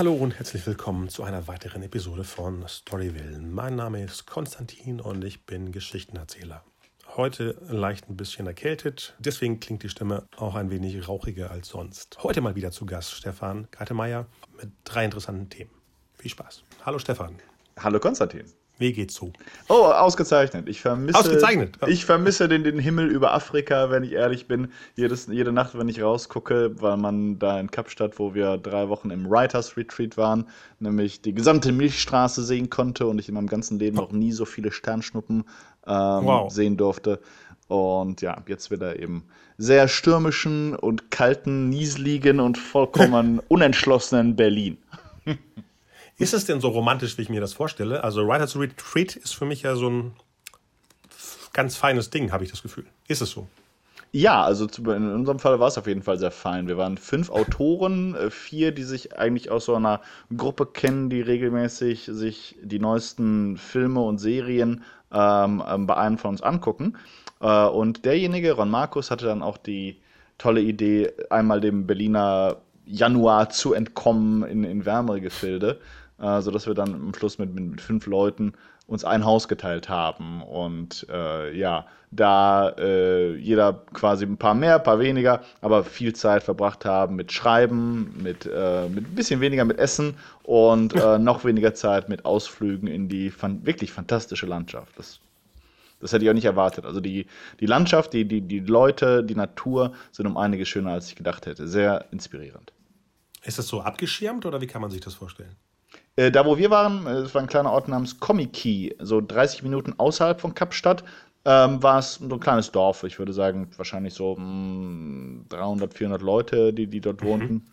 Hallo und herzlich willkommen zu einer weiteren Episode von Storyville. Mein Name ist Konstantin und ich bin Geschichtenerzähler. Heute leicht ein bisschen erkältet, deswegen klingt die Stimme auch ein wenig rauchiger als sonst. Heute mal wieder zu Gast Stefan Greitemeyer mit drei interessanten Themen. Viel Spaß. Hallo Stefan. Hallo Konstantin. Geht's so? Oh, ausgezeichnet. Ich vermisse, ausgezeichnet. Ich vermisse den, den Himmel über Afrika, wenn ich ehrlich bin. Jedes, jede Nacht, wenn ich rausgucke, weil man da in Kapstadt, wo wir drei Wochen im Writers Retreat waren, nämlich die gesamte Milchstraße sehen konnte und ich in meinem ganzen Leben noch nie so viele Sternschnuppen ähm, wow. sehen durfte. Und ja, jetzt wieder im sehr stürmischen und kalten, nieseligen und vollkommen unentschlossenen Berlin. Ist es denn so romantisch, wie ich mir das vorstelle? Also Writers Retreat ist für mich ja so ein ganz feines Ding, habe ich das Gefühl. Ist es so? Ja, also in unserem Fall war es auf jeden Fall sehr fein. Wir waren fünf Autoren, äh, vier, die sich eigentlich aus so einer Gruppe kennen, die regelmäßig sich die neuesten Filme und Serien ähm, ähm bei einem von uns angucken. Äh, und derjenige, Ron Markus, hatte dann auch die tolle Idee, einmal dem Berliner Januar zu entkommen in, in wärmere Gefilde äh, sodass wir dann am Schluss mit, mit, fünf Leuten uns ein Haus geteilt haben. Und äh, ja, da äh, jeder quasi ein paar mehr, ein paar weniger, aber viel Zeit verbracht haben mit Schreiben, mit, äh, mit ein bisschen weniger mit Essen und äh, noch weniger Zeit mit Ausflügen in die fan wirklich fantastische Landschaft. Das, das hätte ich auch nicht erwartet. Also die, die Landschaft, die, die, die Leute, die Natur sind um einiges schöner, als ich gedacht hätte. Sehr inspirierend. Ist das so abgeschirmt oder wie kann man sich das vorstellen? Äh, da, wo wir waren, es äh, war ein kleiner Ort namens Komiki, so 30 Minuten außerhalb von Kapstadt, ähm, war es so ein kleines Dorf. Ich würde sagen, wahrscheinlich so mh, hm, 300, 400 Leute, die, die dort mhm. wohnten.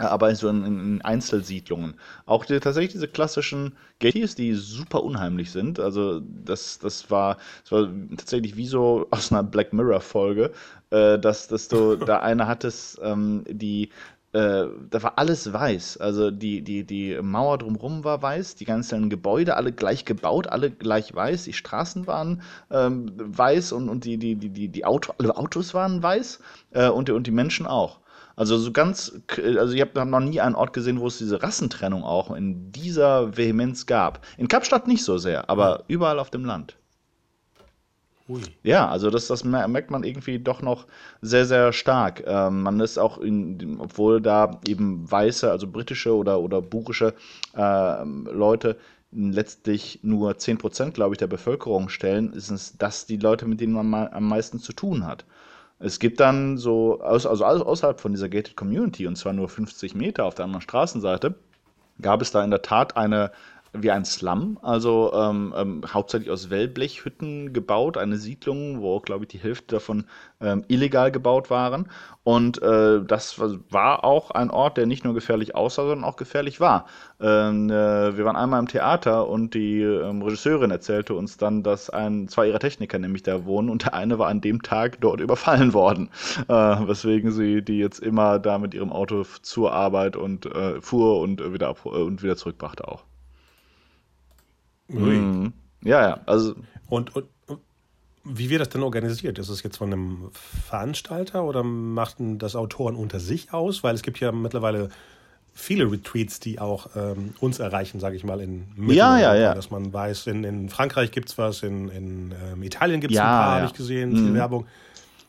Äh, aber so in, in, Einzelsiedlungen. Auch die, tatsächlich diese klassischen Gateys, die super unheimlich sind. Also, das, das, war, das war tatsächlich wie so aus einer Black Mirror-Folge, äh, dass, dass du da eine hattest, ähm, die äh, da war alles weiß. Also die, die, die Mauer drumherum war weiß, die ganzen Gebäude alle gleich gebaut, alle gleich weiß, die Straßen waren ähm, weiß und, und die, die, die, die, die Auto, alle Autos waren weiß äh, und, und die Menschen auch. Also so ganz, also ich habe noch nie einen Ort gesehen, wo es diese Rassentrennung auch in dieser Vehemenz gab. In Kapstadt nicht so sehr, aber überall auf dem Land. Ui. Ja, also das, das merkt man irgendwie doch noch sehr, sehr stark. Ähm, man ist auch, in, obwohl da eben weiße, also britische oder, oder burische äh, Leute letztlich nur 10%, glaube ich, der Bevölkerung stellen, ist es das die Leute, mit denen man am meisten zu tun hat. Es gibt dann so, also außerhalb von dieser Gated Community, und zwar nur 50 Meter auf der anderen Straßenseite, gab es da in der Tat eine wie ein Slum, also ähm, ähm, hauptsächlich aus Wellblechhütten gebaut, eine Siedlung, wo, glaube ich, die Hälfte davon ähm, illegal gebaut waren. Und äh, das war auch ein Ort, der nicht nur gefährlich aussah, sondern auch gefährlich war. Ähm, äh, wir waren einmal im Theater und die ähm, Regisseurin erzählte uns dann, dass ein, zwei ihrer Techniker nämlich da wohnen und der eine war an dem Tag dort überfallen worden, äh, weswegen sie die jetzt immer da mit ihrem Auto zur Arbeit und äh, fuhr und wieder, ab, und wieder zurückbrachte auch. Mhm. Ja, ja. Also und, und, wie wird das denn organisiert? Ist es jetzt von einem Veranstalter oder machten das Autoren unter sich aus? Weil es gibt ja mittlerweile viele Retreats, die auch ähm, uns erreichen, sage ich mal, in Mitteleuropa. Ja, ja, ja. Dass man weiß, in, in Frankreich gibt es was, in, in ähm, Italien gibt es ja, ein paar, ja. habe ich gesehen, viel mhm. Werbung.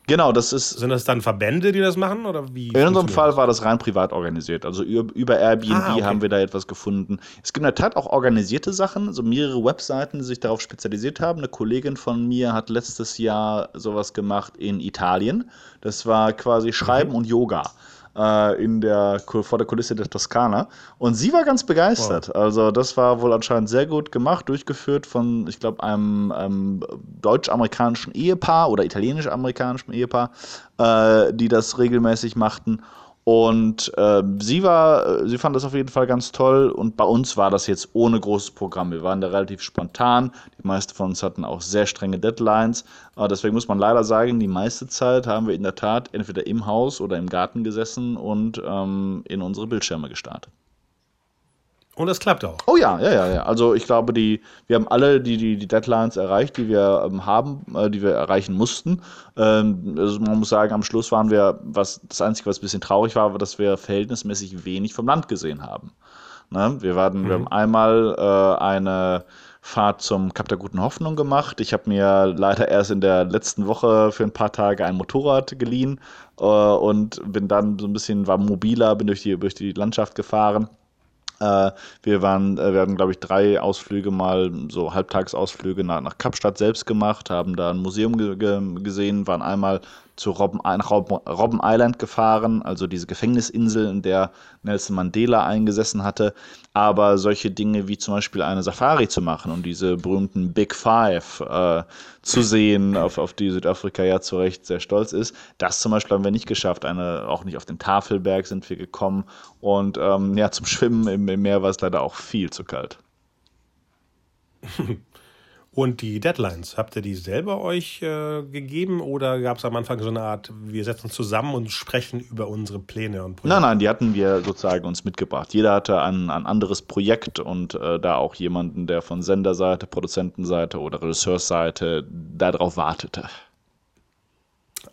Genau, das ist. Sind das dann Verbände, die das machen oder wie? In unserem Fall war das rein privat organisiert. Also über Airbnb ah, okay. haben wir da etwas gefunden. Es gibt in der Tat auch organisierte Sachen, so mehrere Webseiten, die sich darauf spezialisiert haben. Eine Kollegin von mir hat letztes Jahr sowas gemacht in Italien. Das war quasi Schreiben okay. und Yoga äh, in der, vor der Kulisse der Toskana. Und sie war ganz begeistert. Wow. Also das war wohl anscheinend sehr gut gemacht, durchgeführt von, ich glaube, einem, einem deutsch-amerikanischen Ehepaar oder italienisch-amerikanischen Ehepaar, äh, die das regelmäßig machten. Und äh, sie war, sie fand das auf jeden Fall ganz toll. Und bei uns war das jetzt ohne großes Programm. Wir waren da relativ spontan. Die meisten von uns hatten auch sehr strenge Deadlines. Aber deswegen muss man leider sagen, die meiste Zeit haben wir in der Tat entweder im Haus oder im Garten gesessen und ähm, in unsere Bildschirme gestartet. Und das klappt auch. Oh ja, ja, ja, ja. Also ich glaube, die, wir haben alle die, die, die Deadlines erreicht, die wir ähm, haben, äh, die wir erreichen mussten. Ähm, also man muss sagen, am Schluss waren wir, was das Einzige, was ein bisschen traurig war, war, dass wir verhältnismäßig wenig vom Land gesehen haben. Ne? Wir, waren, mhm. wir haben einmal äh, eine Fahrt zum Kap der Guten Hoffnung gemacht. Ich habe mir leider erst in der letzten Woche für ein paar Tage ein Motorrad geliehen äh, und bin dann so ein bisschen, war mobiler, bin durch die, durch die Landschaft gefahren. Äh, wir waren, äh, wir hatten, glaube ich, drei Ausflüge mal, so Halbtagsausflüge nach, nach Kapstadt selbst gemacht, haben da ein Museum ge gesehen, waren einmal zu Robben, nach Robben Island gefahren, also diese Gefängnisinsel, in der Nelson Mandela eingesessen hatte. Aber solche Dinge wie zum Beispiel eine Safari zu machen und diese berühmten Big Five äh, zu sehen, auf, auf die Südafrika ja zu Recht sehr stolz ist, das zum Beispiel haben wir nicht geschafft. Eine, auch nicht auf den Tafelberg sind wir gekommen. Und ähm, ja, zum Schwimmen im, im Meer war es leider auch viel zu kalt. Und die Deadlines, habt ihr die selber euch äh, gegeben oder gab es am Anfang so eine Art, wir setzen uns zusammen und sprechen über unsere Pläne und Projekte? Nein, nein, die hatten wir sozusagen uns mitgebracht. Jeder hatte ein, ein anderes Projekt und äh, da auch jemanden, der von Senderseite, Produzentenseite oder Regisseursseite darauf wartete.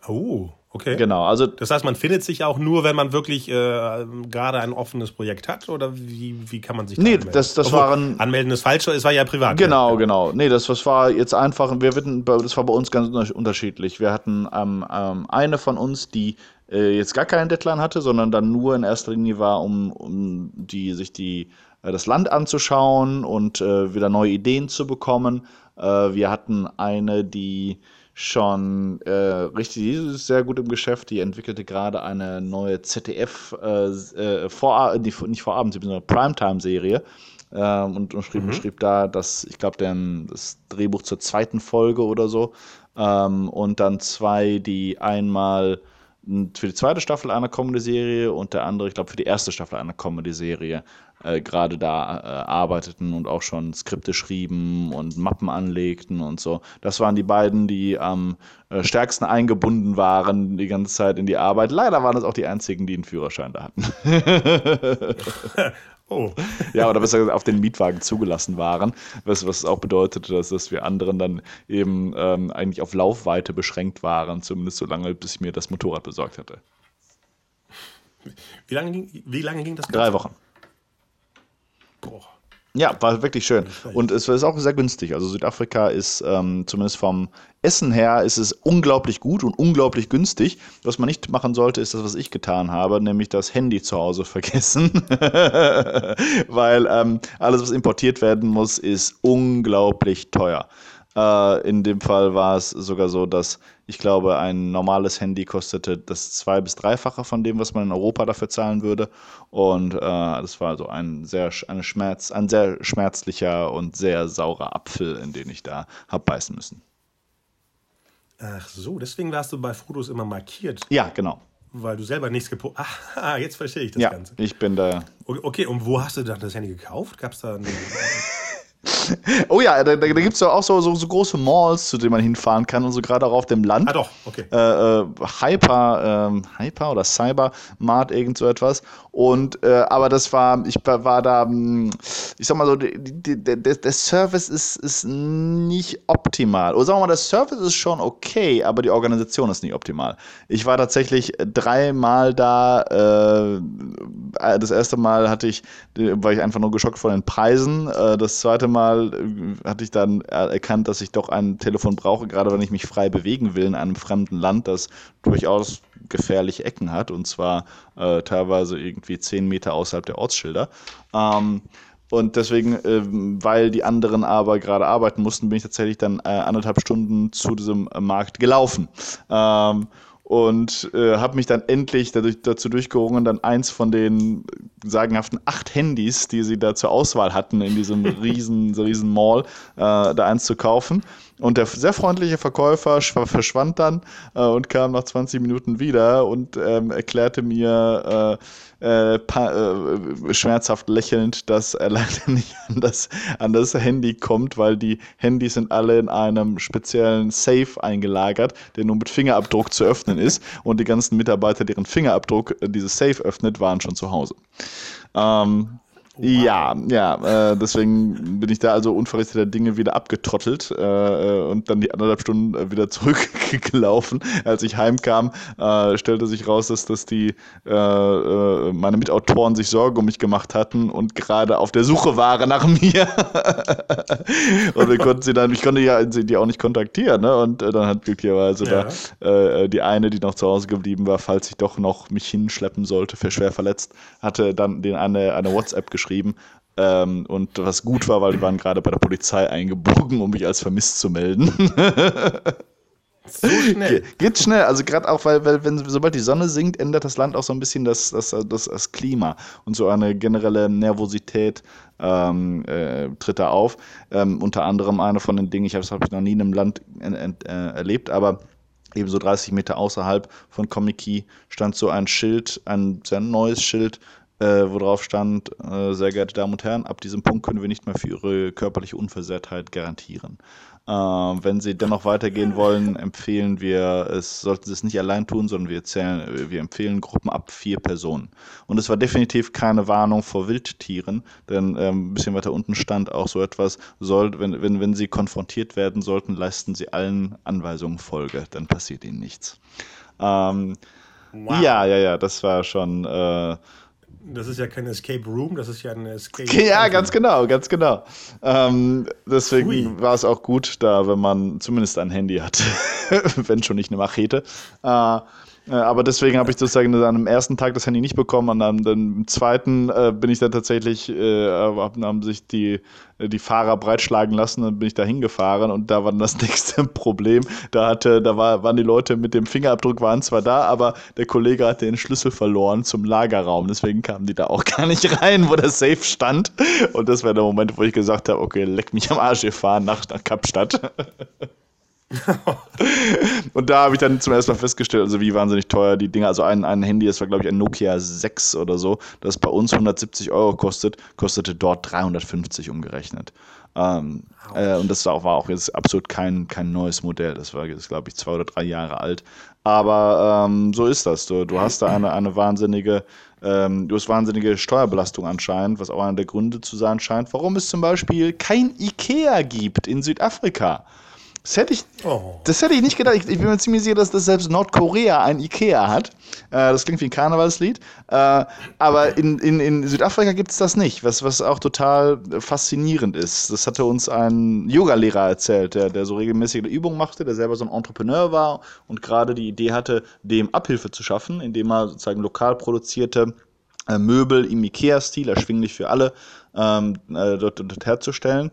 Oh, Okay. Genau, also. Das heißt, man findet sich auch nur, wenn man wirklich äh, gerade ein offenes Projekt hat oder wie, wie kann man sich da Nee, anmelden? das, das Obwohl, waren. Anmelden ist falsch, es war ja privat. Genau, ja. genau. Nee, das, das war jetzt einfach, wir hatten, das war bei uns ganz unterschiedlich. Wir hatten ähm, ähm, eine von uns, die äh, jetzt gar keinen Deadline hatte, sondern dann nur in erster Linie war, um, um die, sich die, äh, das Land anzuschauen und äh, wieder neue Ideen zu bekommen. Äh, wir hatten eine, die schon äh, richtig, die ist sehr gut im Geschäft. Die entwickelte gerade eine neue ZDF äh, äh, Vor nicht, nicht Vorabend, sondern Primetime-Serie. Ähm, und, und schrieb, mhm. schrieb da, dass ich glaube, das Drehbuch zur zweiten Folge oder so. Ähm, und dann zwei, die einmal für die zweite Staffel einer Comedy-Serie und der andere, ich glaube, für die erste Staffel einer Comedy-Serie äh, gerade da äh, arbeiteten und auch schon Skripte schrieben und Mappen anlegten und so. Das waren die beiden, die am äh, stärksten eingebunden waren die ganze Zeit in die Arbeit. Leider waren es auch die einzigen, die einen Führerschein da hatten. oh. Ja, oder besser gesagt, auf den Mietwagen zugelassen waren, was, was auch bedeutete, dass, dass wir anderen dann eben ähm, eigentlich auf Laufweite beschränkt waren, zumindest so lange, bis ich mir das Motorrad besorgt hatte. Wie lange ging, wie lange ging das? Drei Wochen. Ja, war wirklich schön. Und es ist auch sehr günstig. Also Südafrika ist ähm, zumindest vom Essen her ist es unglaublich gut und unglaublich günstig. Was man nicht machen sollte, ist das, was ich getan habe, nämlich das Handy zu Hause vergessen. Weil ähm, alles, was importiert werden muss, ist unglaublich teuer. Äh, in dem Fall war es sogar so, dass ich glaube, ein normales Handy kostete das zwei- bis dreifache von dem, was man in Europa dafür zahlen würde. Und äh, das war so ein sehr, eine Schmerz, ein sehr schmerzlicher und sehr saurer Apfel, in den ich da habe beißen müssen. Ach so, deswegen warst du bei Fotos immer markiert. Ja, genau. Weil du selber nichts gepostet Ah, jetzt verstehe ich das ja, Ganze. Ich bin da. Okay, und wo hast du dann das Handy gekauft? Gab es da eine. Oh ja, da, da, da gibt es ja auch so, so, so, große Malls, zu denen man hinfahren kann und so gerade auch auf dem Land. Ah doch, okay. Äh, äh, Hyper, ähm, Hyper oder Cyber Mart, irgend so etwas. Und äh, aber das war, ich war da, hm, ich sag mal so, die, die, der, der Service ist, ist nicht optimal. Oder sagen wir mal, der Service ist schon okay, aber die Organisation ist nicht optimal. Ich war tatsächlich dreimal da. Äh, das erste Mal hatte ich, war ich einfach nur geschockt von den Preisen. Äh, das zweite Mal äh, hatte ich dann erkannt, dass ich doch ein Telefon brauche, gerade wenn ich mich frei bewegen will in einem fremden Land, das durchaus gefährliche Ecken hat und zwar äh, teilweise irgendwie zehn Meter außerhalb der Ortsschilder. Ähm, und deswegen, äh, weil die anderen aber gerade arbeiten mussten, bin ich tatsächlich dann äh, anderthalb Stunden zu diesem Markt gelaufen. Ähm, und äh, habe mich dann endlich dadurch, dazu durchgerungen, dann eins von den sagenhaften acht Handys, die sie da zur Auswahl hatten in diesem riesen, so riesen Mall, äh, da eins zu kaufen. Und der sehr freundliche Verkäufer verschwand dann äh, und kam nach 20 Minuten wieder und ähm, erklärte mir, äh, äh, äh, schmerzhaft lächelnd, dass er leider nicht an das, an das Handy kommt, weil die Handys sind alle in einem speziellen Safe eingelagert, der nur mit Fingerabdruck zu öffnen ist. Und die ganzen Mitarbeiter, deren Fingerabdruck dieses Safe öffnet, waren schon zu Hause. Ähm, Wow. Ja, ja, äh, deswegen bin ich da also unverrichteter Dinge wieder abgetrottelt äh, und dann die anderthalb Stunden äh, wieder zurückgelaufen. Als ich heimkam, äh, stellte sich raus, dass, dass die äh, äh, meine Mitautoren sich Sorgen um mich gemacht hatten und gerade auf der Suche waren nach mir. und wir konnten sie dann, ich konnte ja die auch nicht kontaktieren, ne? Und dann hat glücklicherweise ja. da die eine, die noch zu Hause geblieben war, falls ich doch noch mich hinschleppen sollte, für schwer verletzt, hatte dann den eine, eine WhatsApp geschrieben geschrieben. Ähm, und was gut war, weil die waren gerade bei der Polizei eingebogen, um mich als vermisst zu melden. So schnell. Ge geht schnell, also gerade auch, weil, weil wenn sobald die Sonne sinkt, ändert das Land auch so ein bisschen das, das, das, das Klima und so eine generelle Nervosität ähm, äh, tritt da auf. Ähm, unter anderem eine von den Dingen, ich habe es noch nie in einem Land äh, erlebt, aber ebenso 30 Meter außerhalb von Komiki stand so ein Schild, ein sehr neues Schild äh, wo drauf stand, äh, sehr geehrte Damen und Herren, ab diesem Punkt können wir nicht mehr für Ihre körperliche Unversehrtheit garantieren. Äh, wenn Sie dennoch weitergehen wollen, empfehlen wir, es sollten Sie es nicht allein tun, sondern wir, zählen, wir empfehlen Gruppen ab vier Personen. Und es war definitiv keine Warnung vor Wildtieren, denn ähm, ein bisschen weiter unten stand auch so etwas, soll, wenn, wenn, wenn Sie konfrontiert werden sollten, leisten Sie allen Anweisungen Folge, dann passiert Ihnen nichts. Ähm, wow. Ja, ja, ja, das war schon äh, das ist ja kein Escape Room, das ist ja ein Escape. Ja, ganz genau, ganz genau. Ähm, deswegen war es auch gut, da, wenn man zumindest ein Handy hat, wenn schon nicht eine Machete. Äh, äh, aber deswegen habe ich sozusagen an dem ersten Tag das Handy nicht bekommen. Und am, dem zweiten äh, bin ich dann tatsächlich, äh, haben sich die, die Fahrer breitschlagen lassen und bin ich da hingefahren und da war dann das nächste Problem. Da hatte, da war, waren die Leute mit dem Fingerabdruck waren zwar da, aber der Kollege hatte den Schlüssel verloren zum Lagerraum. Deswegen kamen die da auch gar nicht rein, wo der Safe stand. Und das war der Moment, wo ich gesagt habe, okay, leck mich am Arsch, wir fahren nach, nach Kapstadt. und da habe ich dann zum ersten Mal festgestellt, also wie wahnsinnig teuer die Dinger, also ein, ein Handy, das war glaube ich ein Nokia 6 oder so, das bei uns 170 Euro kostet, kostete dort 350 umgerechnet. Ähm, äh, und das war auch, war auch, jetzt absolut kein, kein neues Modell, das war jetzt glaube ich zwei oder drei Jahre alt. Aber ähm, so ist das. Du, du hast da eine, eine wahnsinnige ähm, du hast wahnsinnige Steuerbelastung anscheinend, was auch einer der Gründe zu sein scheint, warum es zum Beispiel kein Ikea gibt in Südafrika. Das hätte ich, oh. das hätte ich nicht gedacht. Ich, ich, bin mir ziemlich sicher, dass das selbst Nordkorea ein Ikea hat. Äh, das klingt wie ein Karnevalslied. Äh, aber in, in, in Südafrika gibt es das nicht, was, was auch total faszinierend ist. Das hatte uns ein Yoga-Lehrer erzählt, der, der so regelmäßige Übungen machte, der selber so ein Entrepreneur war und gerade die Idee hatte, dem Abhilfe zu schaffen, indem er sozusagen lokal produzierte äh, Möbel im Ikea-Stil, erschwinglich für alle, ähm, äh, dort, dort herzustellen.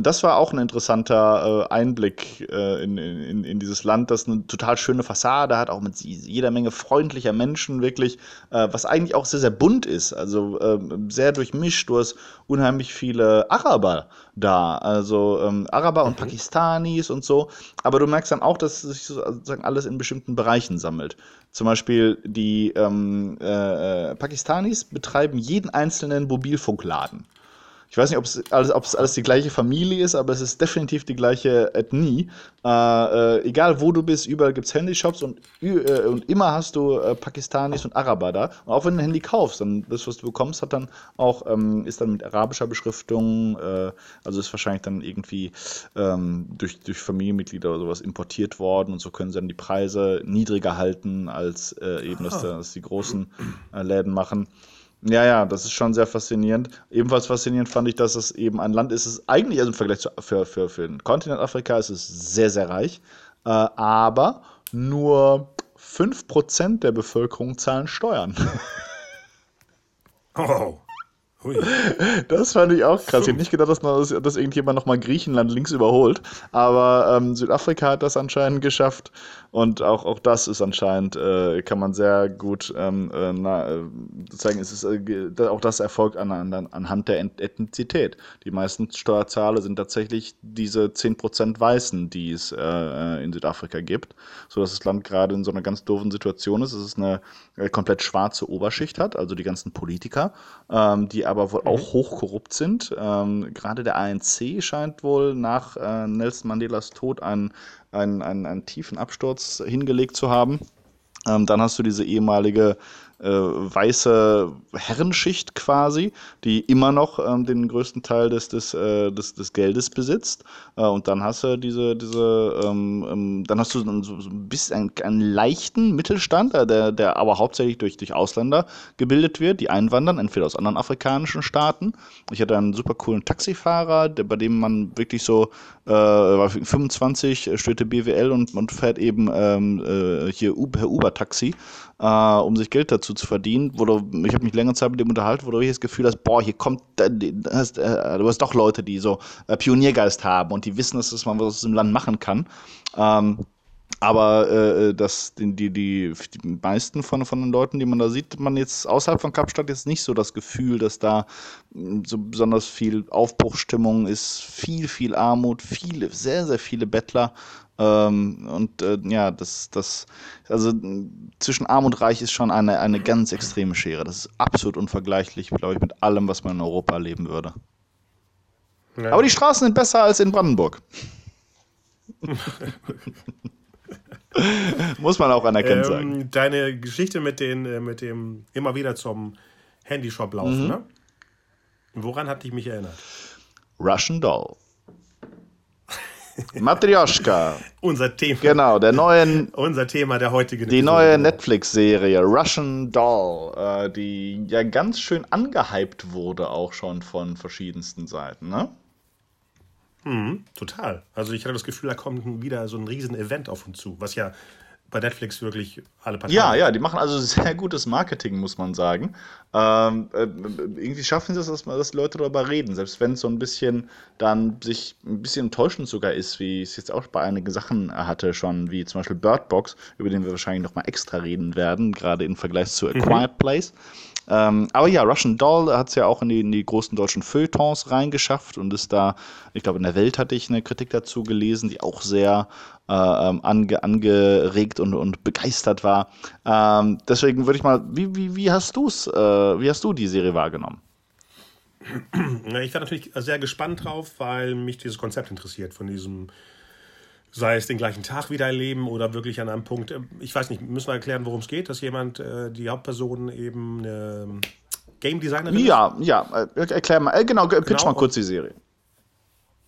Das war auch ein interessanter äh, Einblick äh, in, in, in dieses Land, das eine total schöne Fassade hat, auch mit jeder Menge freundlicher Menschen, wirklich, äh, was eigentlich auch sehr, sehr bunt ist, also ähm, sehr durchmischt. Du hast unheimlich viele Araber da, also ähm, Araber und mhm. Pakistanis und so, aber du merkst dann auch, dass sich sozusagen alles in bestimmten Bereichen sammelt. Zum Beispiel die ähm, äh, Pakistanis betreiben jeden einzelnen Mobilfunkladen. Ich weiß nicht, ob es alles, ob es alles die gleiche Familie ist, aber es ist definitiv die gleiche Ethnie. Äh, äh, egal wo du bist, überall gibt es Handyshops und, äh, und immer hast du äh, Pakistanis und Araber da. Und auch wenn du ein Handy kaufst, dann das, was du bekommst, hat dann auch, ähm, ist dann mit arabischer Beschriftung, äh, also ist wahrscheinlich dann irgendwie ähm, durch, durch Familienmitglieder oder sowas importiert worden und so können sie dann die Preise niedriger halten, als äh, eben das, das die großen Läden machen. Ja, ja, das ist schon sehr faszinierend. Ebenfalls faszinierend fand ich, dass es eben ein Land ist, es eigentlich, also im Vergleich zu, für, für, für den Kontinent Afrika ist es sehr, sehr reich, äh, aber nur 5% der Bevölkerung zahlen Steuern. Oh. Hui. Das fand ich auch krass. Ich hätte nicht gedacht, dass, dass, dass irgendjemand nochmal Griechenland links überholt. Aber ähm, Südafrika hat das anscheinend geschafft. Und auch, auch das ist anscheinend, äh, kann man sehr gut ähm, äh, na, äh, zeigen, es ist äh, auch das erfolgt an, an, anhand der Ethnizität. Die meisten Steuerzahler sind tatsächlich diese 10% Weißen, die es äh, in Südafrika gibt, sodass das Land gerade in so einer ganz doofen Situation ist. dass Es eine komplett schwarze Oberschicht hat, also die ganzen Politiker, ähm, die aber wohl mhm. auch hochkorrupt sind. Ähm, gerade der ANC scheint wohl nach Nelson Mandelas Tod einen einen, einen, einen tiefen Absturz hingelegt zu haben. Ähm, dann hast du diese ehemalige äh, weiße Herrenschicht quasi, die immer noch ähm, den größten Teil des, des, äh, des, des Geldes besitzt. Äh, und dann hast du diese, diese ähm, ähm dann hast du so, so ein bisschen einen, leichten Mittelstand, äh, der, der aber hauptsächlich durch, durch Ausländer gebildet wird, die einwandern, entweder aus anderen afrikanischen Staaten. Ich hatte einen super coolen Taxifahrer, der, bei dem man wirklich so äh, 25, studierte BWL und, und fährt eben ähm, äh, hier per Uber-Taxi, äh, um sich Geld dazu zu verdienen. Wo du, ich habe mich längere Zeit mit dem unterhalten, wo du das Gefühl hast, boah, hier kommt, hast, äh, du hast doch Leute, die so äh, Pioniergeist haben und die wissen, dass man was aus dem Land machen kann. Ähm, aber äh, das, die, die, die, meisten von, von den Leuten, die man da sieht, man jetzt außerhalb von Kapstadt jetzt nicht so das Gefühl, dass da hm, so besonders viel Aufbruchstimmung ist, viel, viel Armut, viele, sehr, sehr viele Bettler. Ähm, und äh, ja, das, das, also zwischen Arm und Reich ist schon eine, eine ganz extreme Schere. Das ist absolut unvergleichlich, glaube ich, mit allem, was man in Europa erleben würde. Ja. Aber die Straßen sind besser als in Brandenburg. Muss man auch anerkennen ähm, sagen. Deine Geschichte mit, den, äh, mit dem immer wieder zum Handyshop laufen, mhm. ne? Woran hat dich mich erinnert? Russian Doll. Matryoshka. unser Thema. Genau, der neuen. unser Thema der heutigen. Die neue Netflix-Serie Russian Doll, äh, die ja ganz schön angehypt wurde, auch schon von verschiedensten Seiten, ne? Mhm, total. Also ich hatte das Gefühl, da kommt wieder so ein riesen Event auf uns zu, was ja bei Netflix wirklich alle Parteien. Ja, ja, die machen also sehr gutes Marketing, muss man sagen. Ähm, äh, irgendwie schaffen sie es, dass, dass Leute darüber reden, selbst wenn es so ein bisschen dann sich ein bisschen enttäuschend sogar ist, wie ich es jetzt auch bei einigen Sachen hatte, schon wie zum Beispiel Bird Box, über den wir wahrscheinlich nochmal extra reden werden, gerade im Vergleich zu A mhm. Quiet Place. Ähm, aber ja, Russian Doll hat es ja auch in die, in die, großen deutschen Feuilletons reingeschafft und ist da, ich glaube, in der Welt hatte ich eine Kritik dazu gelesen, die auch sehr äh, ähm, ange, angeregt und, und begeistert war. Ähm, deswegen würde ich mal, wie, wie, wie hast du's, äh, wie hast du die Serie wahrgenommen? Ich war natürlich sehr gespannt drauf, weil mich dieses Konzept interessiert von diesem sei es den gleichen Tag wieder erleben oder wirklich an einem Punkt, äh, ich weiß nicht, müssen wir erklären, worum es geht, dass jemand, äh, die Hauptperson eben eine Game Designerin Ja, ja, äh, erklär mal, genau, pitch genau, mal kurz die Serie.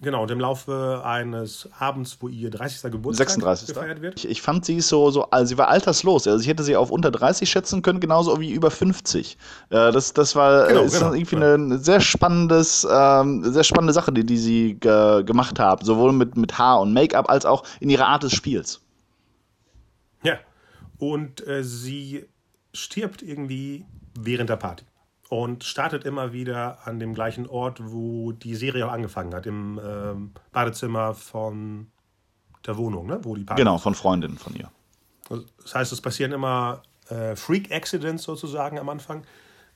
Genau, und im Laufe eines Abends, wo ihr 30. Geburtstag 36. gefeiert wird. Ich, ich, fand sie so, so also sie war alterslos. Also ich hätte sie auf unter 30 schätzen können, genauso wie über 50. Äh, das, das war genau, ist genau, irgendwie ja. eine sehr spannendes, ähm, sehr spannende Sache, die, die sie ge gemacht haben. Sowohl mit, mit Haar und Make-up als auch in ihrer Art des Spiels. Ja. Und äh, sie stirbt irgendwie während der Party und startet immer wieder an dem gleichen Ort, wo die Serie auch angefangen hat, im ähm, Badezimmer von der Wohnung, ne? wo die Party Genau, von Freundinnen von ihr. Das heißt, es passieren immer äh, Freak-Accidents sozusagen am Anfang,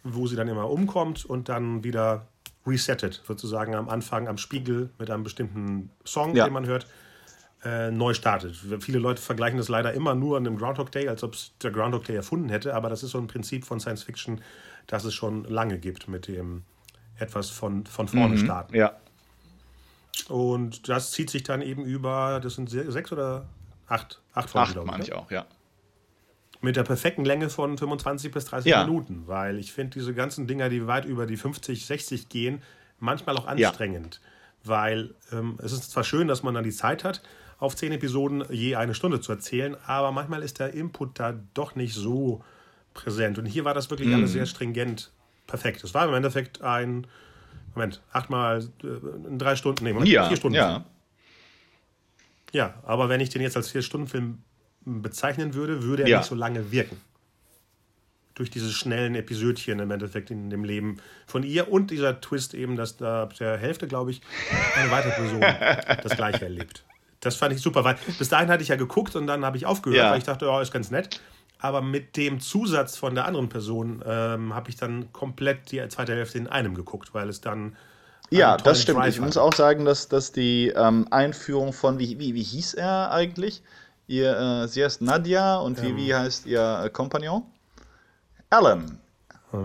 wo sie dann immer umkommt und dann wieder resettet, sozusagen am Anfang am Spiegel mit einem bestimmten Song, ja. den man hört, äh, neu startet. Viele Leute vergleichen das leider immer nur an dem Groundhog Day, als ob es der Groundhog Day erfunden hätte, aber das ist so ein Prinzip von Science Fiction, das es schon lange gibt mit dem etwas von, von vorne mhm, starten. Ja. Und das zieht sich dann eben über, das sind sechs oder acht? Acht Folgen, acht, meine ich auch, ja. Mit der perfekten Länge von 25 bis 30 ja. Minuten, weil ich finde diese ganzen Dinger, die weit über die 50, 60 gehen, manchmal auch anstrengend. Ja. Weil ähm, es ist zwar schön, dass man dann die Zeit hat, auf zehn Episoden je eine Stunde zu erzählen, aber manchmal ist der Input da doch nicht so präsent. Und hier war das wirklich mhm. alles sehr stringent perfekt. Es war im Endeffekt ein, Moment, achtmal äh, drei Stunden, nee, Moment, ja, vier Stunden. Ja. ja, aber wenn ich den jetzt als Vier-Stunden-Film bezeichnen würde, würde er ja. nicht so lange wirken. Durch diese schnellen Episödchen im Endeffekt in dem Leben von ihr und dieser Twist eben, dass da ab der Hälfte, glaube ich, eine weitere Person das Gleiche erlebt. Das fand ich super, weil bis dahin hatte ich ja geguckt und dann habe ich aufgehört, ja. weil ich dachte, oh, ist ganz nett. Aber mit dem Zusatz von der anderen Person ähm, habe ich dann komplett die zweite Hälfte in einem geguckt, weil es dann. Ja, das stimmt. Drive ich muss auch sagen, dass, dass die ähm, Einführung von, wie, wie, wie hieß er eigentlich? Ihr, äh, sie heißt Nadia und wie, ähm. wie heißt ihr äh, Kompagnon? Alan.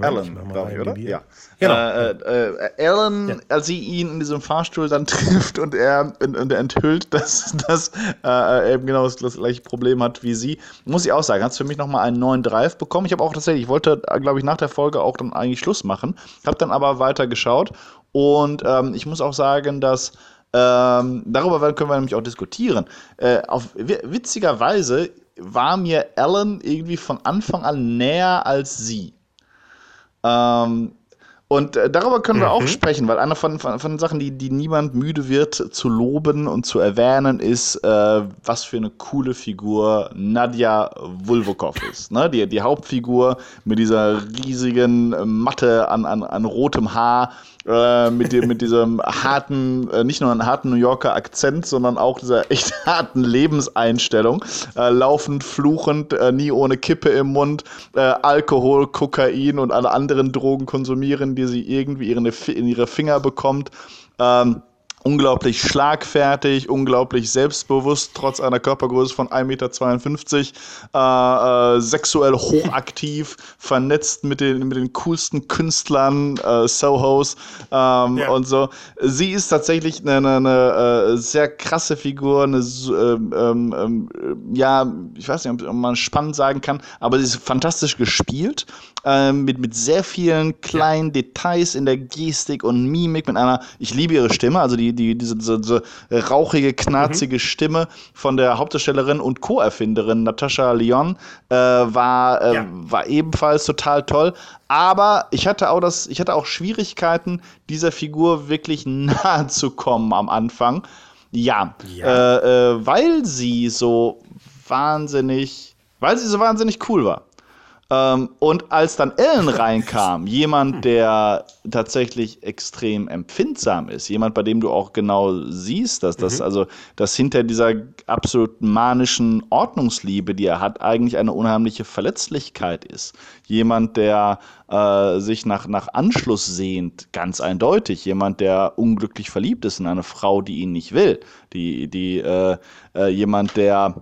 Alan, glaube ich, oder? Ja. Genau. Äh, äh, Alan, ja. als sie ihn in diesem Fahrstuhl dann trifft und er, und, und er enthüllt, dass, dass äh, er eben genau das, das, gleiche Problem hat wie sie, muss ich auch sagen, hat es für mich nochmal einen neuen Drive bekommen. Ich habe auch tatsächlich, ich wollte, glaube ich, nach der Folge auch dann eigentlich Schluss machen, habe dann aber weiter geschaut und ähm, ich muss auch sagen, dass ähm, darüber können wir nämlich auch diskutieren. Äh, auf, witzigerweise war mir Alan irgendwie von Anfang an näher als sie. Ähm, und äh, darüber können wir mhm. auch sprechen, weil eine von, von, von Sachen, die, die niemand müde wird zu loben und zu erwähnen, ist, äh, was für eine coole Figur Nadja Vulvokov ist. Ne? Die, die Hauptfigur mit dieser riesigen Matte an, an, an rotem Haar, äh, mit, dem, mit diesem harten, äh, nicht nur einen harten New Yorker Akzent, sondern auch dieser echt harten Lebenseinstellung. Äh, laufend, fluchend, äh, nie ohne Kippe im Mund, äh, Alkohol, Kokain und alle anderen Drogen konsumieren, die sie irgendwie in ihre Finger bekommt. Ähm, unglaublich schlagfertig, unglaublich selbstbewusst, trotz einer Körpergröße von 1,52 Meter, äh, äh, sexuell hochaktiv, vernetzt mit den, mit den coolsten Künstlern, äh, Sohos ähm, ja. und so. Sie ist tatsächlich eine, eine, eine äh, sehr krasse Figur, eine, ähm, ähm, ähm, ja, ich weiß nicht, ob man spannend sagen kann, aber sie ist fantastisch gespielt, äh, mit, mit sehr vielen kleinen ja. Details in der Gestik und Mimik, mit einer, ich liebe ihre Stimme, also die die, diese, diese, diese rauchige, knarzige mhm. Stimme von der Hauptdarstellerin und Co-Erfinderin Natascha Lyon äh, war, äh, ja. war ebenfalls total toll. Aber ich hatte auch das, ich hatte auch Schwierigkeiten, dieser Figur wirklich nahe zu kommen am Anfang. Ja, ja. Äh, äh weil sie so wahnsinnig, weil sie so wahnsinnig cool war. Ähm, und als dann Ellen reinkam, jemand, der tatsächlich extrem empfindsam ist, jemand, bei dem du auch genau siehst, dass das, mhm. also, dass hinter dieser absolut manischen Ordnungsliebe, die er hat, eigentlich eine unheimliche Verletzlichkeit ist. Jemand, der äh, sich nach, nach Anschluss sehnt, ganz eindeutig. Jemand, der unglücklich verliebt ist in eine Frau, die ihn nicht will. Die, die, äh, äh, jemand, der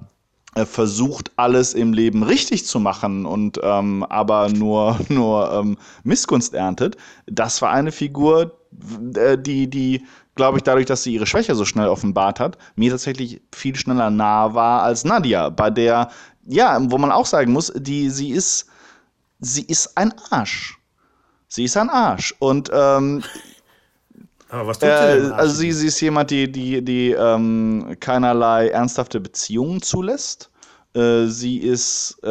versucht, alles im Leben richtig zu machen und ähm, aber nur, nur ähm, Missgunst erntet. Das war eine Figur, äh, die, die, glaube ich, dadurch, dass sie ihre Schwäche so schnell offenbart hat, mir tatsächlich viel schneller nah war als Nadia, bei der, ja, wo man auch sagen muss, die, sie ist, sie ist ein Arsch. Sie ist ein Arsch. Und ähm, aber was tut äh, sie Also sie, sie ist jemand, die, die, die ähm, keinerlei ernsthafte Beziehungen zulässt. Äh, sie ist, äh,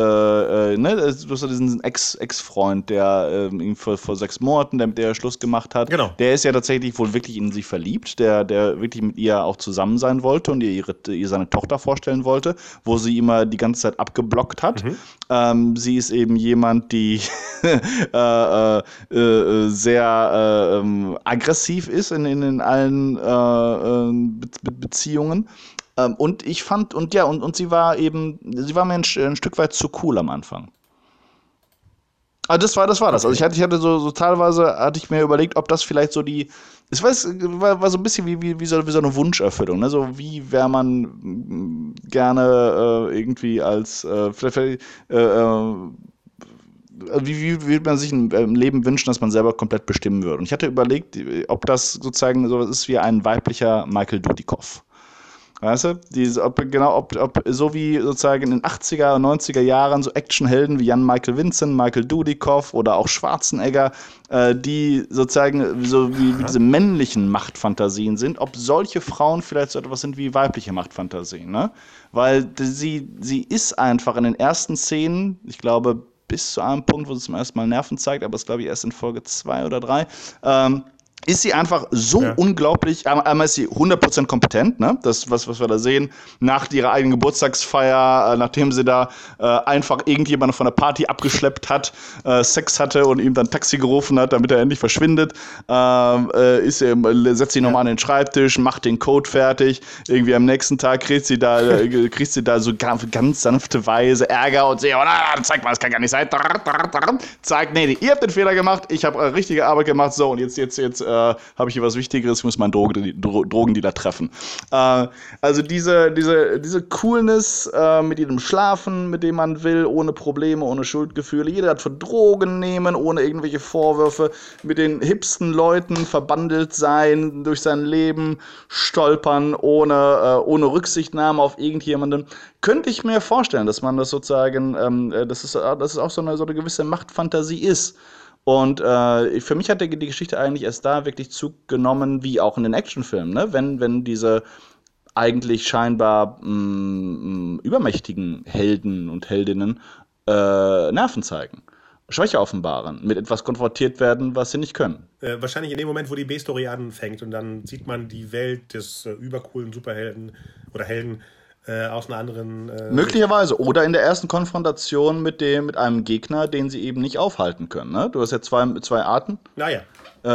äh, ne, du hast diesen Ex-Freund, der äh, vor, vor sechs Monaten, der mit der Schluss gemacht hat. Genau. Der ist ja tatsächlich wohl wirklich in sie verliebt, der, der wirklich mit ihr auch zusammen sein wollte und ihr, ihre, ihr seine Tochter vorstellen wollte, wo sie immer die ganze Zeit abgeblockt hat. Mhm. Ähm, sie ist eben jemand, die äh, äh, sehr ähm, aggressiv ist in, in, in allen Be Beziehungen. Ähm, und ich fand, und ja, und, und sie war eben, sie war mir ein, ein Stück weit zu cool am Anfang. Also das war das. War das. Also ich hatte, ich hatte so, so teilweise hatte ich mir überlegt, ob das vielleicht so die. Ich weiß, war, war so ein bisschen wie, wie, wie, so, wie so eine Wunscherfüllung. Ne? So wie wäre man gerne äh, irgendwie als äh, vielleicht, äh, äh, wie, wie würde man sich ein Leben wünschen, dass man selber komplett bestimmen würde? Und ich hatte überlegt, ob das sozusagen so ist wie ein weiblicher Michael Dudikoff. Weißt du? Diese, ob, genau, ob, ob so wie sozusagen in den 80er und 90er Jahren so Actionhelden wie Jan-Michael Vincent, Michael Dudikoff oder auch Schwarzenegger, äh, die sozusagen so wie, wie, diese männlichen Machtfantasien sind, ob solche Frauen vielleicht so etwas sind wie weibliche Machtfantasien, ne? Weil sie, sie ist einfach in den ersten Szenen, ich glaube, bis zu einem Punkt, wo sie zum ersten Mal Nerven zeigt, aber das glaube ich erst in Folge zwei oder drei, ähm, ist sie einfach so ja. unglaublich, einmal ist sie 100% kompetent, ne? das, was, was wir da sehen, nach ihrer eigenen Geburtstagsfeier, äh, nachdem sie da äh, einfach irgendjemanden von der Party abgeschleppt hat, äh, Sex hatte und ihm dann Taxi gerufen hat, damit er endlich verschwindet, ähm, äh, ist sie, setzt sie ja. nochmal an den Schreibtisch, macht den Code fertig, irgendwie am nächsten Tag kriegt sie da, äh, kriegt sie da so ganz, ganz sanfte Weise Ärger und sie, oh, na, zeig mal, das kann gar nicht sein, zeigt, nee, ihr habt den Fehler gemacht, ich habe äh, richtige Arbeit gemacht, so und jetzt, jetzt, jetzt, habe ich hier was Wichtigeres, ich muss meinen Drogen, Dro Drogendealer treffen. Äh, also diese, diese, diese Coolness äh, mit jedem Schlafen, mit dem man will, ohne Probleme, ohne Schuldgefühle. Jeder hat für Drogen nehmen, ohne irgendwelche Vorwürfe, mit den hipsten Leuten verbandelt sein, durch sein Leben stolpern, ohne, äh, ohne Rücksichtnahme auf irgendjemanden. Könnte ich mir vorstellen, dass man das sozusagen, ähm, äh, dass, es, dass es auch so eine, so eine gewisse Machtfantasie ist. Und äh, für mich hat die, die Geschichte eigentlich erst da wirklich Zug genommen, wie auch in den Actionfilmen, ne? wenn, wenn diese eigentlich scheinbar mh, mm, mm, übermächtigen Helden und Heldinnen äh, Nerven zeigen. Schwäche offenbaren, mit etwas konfrontiert werden, was sie nicht können. Äh, wahrscheinlich in dem Moment, wo die B-Story anfängt und dann sieht man die Welt des äh, übercoolen Superhelden oder Helden äh, aus einer anderen. Äh, Möglicherweise. Oder in der ersten Konfrontation mit, dem, mit einem Gegner, den sie eben nicht aufhalten können. Ne? Du hast ja zwei, zwei Arten. Naja. Äh,